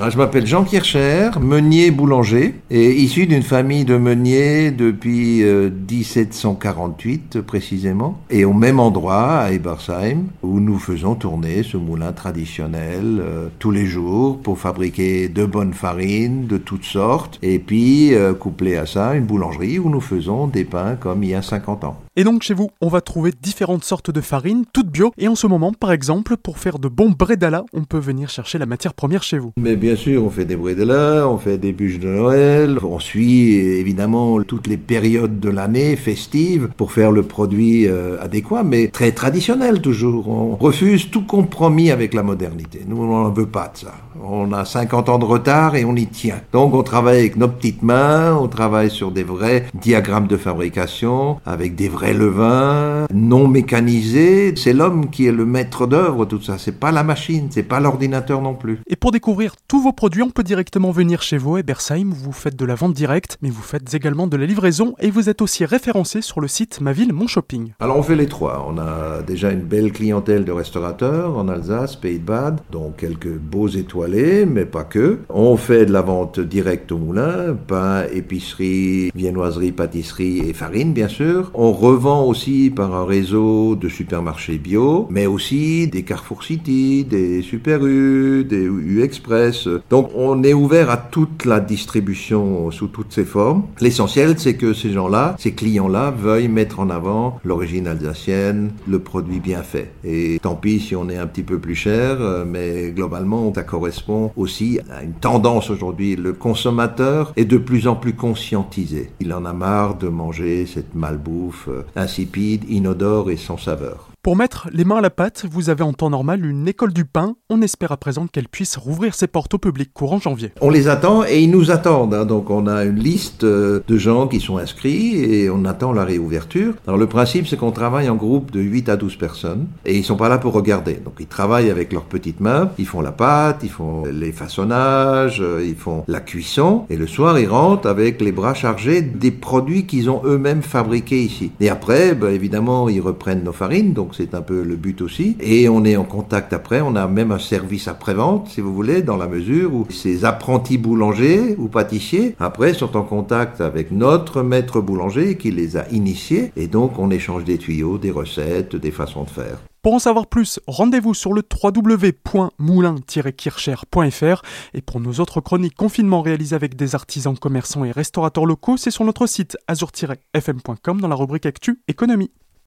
Ah, je m'appelle Jean Kircher, meunier boulanger, et issu d'une famille de meuniers depuis 1748 euh, précisément, et au même endroit, à Ebersheim, où nous faisons tourner ce moulin traditionnel euh, tous les jours pour fabriquer de bonnes farines de toutes sortes, et puis euh, couplé à ça, une boulangerie où nous faisons des pains comme il y a 50 ans. Et donc chez vous, on va trouver différentes sortes de farines, toutes bio. Et en ce moment, par exemple, pour faire de bons bredala, on peut venir chercher la matière première chez vous. Mais bien sûr, on fait des bredala, on fait des bûches de Noël, on suit évidemment toutes les périodes de l'année festives pour faire le produit euh, adéquat, mais très traditionnel toujours. On refuse tout compromis avec la modernité. Nous, on n'en veut pas de ça. On a 50 ans de retard et on y tient. Donc on travaille avec nos petites mains, on travaille sur des vrais diagrammes de fabrication, avec des vrais levain, non mécanisé. C'est l'homme qui est le maître d'œuvre, tout ça. C'est pas la machine, c'est pas l'ordinateur non plus. Et pour découvrir vos produits, on peut directement venir chez vous à Bersheim. Vous faites de la vente directe, mais vous faites également de la livraison et vous êtes aussi référencé sur le site Ma Ville Mon Shopping. Alors on fait les trois. On a déjà une belle clientèle de restaurateurs en Alsace, Pays de Bade, dont quelques beaux étoilés, mais pas que. On fait de la vente directe au moulin, pain, épicerie, viennoiserie, pâtisserie et farine, bien sûr. On revend aussi par un réseau de supermarchés bio, mais aussi des Carrefour City, des Super U, des U Express. Donc on est ouvert à toute la distribution sous toutes ses formes. L'essentiel, c'est que ces gens-là, ces clients-là, veuillent mettre en avant l'origine alsacienne, le produit bien fait. Et tant pis si on est un petit peu plus cher, mais globalement, ça correspond aussi à une tendance aujourd'hui. Le consommateur est de plus en plus conscientisé. Il en a marre de manger cette malbouffe insipide, inodore et sans saveur. Pour mettre les mains à la pâte, vous avez en temps normal une école du pain. On espère à présent qu'elle puisse rouvrir ses portes au public courant janvier. On les attend et ils nous attendent. Hein. Donc on a une liste euh, de gens qui sont inscrits et on attend la réouverture. Alors le principe c'est qu'on travaille en groupe de 8 à 12 personnes et ils sont pas là pour regarder. Donc ils travaillent avec leurs petites mains, ils font la pâte, ils font les façonnages, euh, ils font la cuisson et le soir ils rentrent avec les bras chargés des produits qu'ils ont eux-mêmes fabriqués ici. Et après, bah, évidemment, ils reprennent nos farines. Donc c'est un peu le but aussi. Et on est en contact après, on a même un service après-vente, si vous voulez, dans la mesure où ces apprentis boulangers ou pâtissiers, après, sont en contact avec notre maître boulanger qui les a initiés. Et donc on échange des tuyaux, des recettes, des façons de faire. Pour en savoir plus, rendez-vous sur le www.moulin-kircher.fr et pour nos autres chroniques confinement réalisées avec des artisans, commerçants et restaurateurs locaux, c'est sur notre site azur-fm.com dans la rubrique Actu Économie.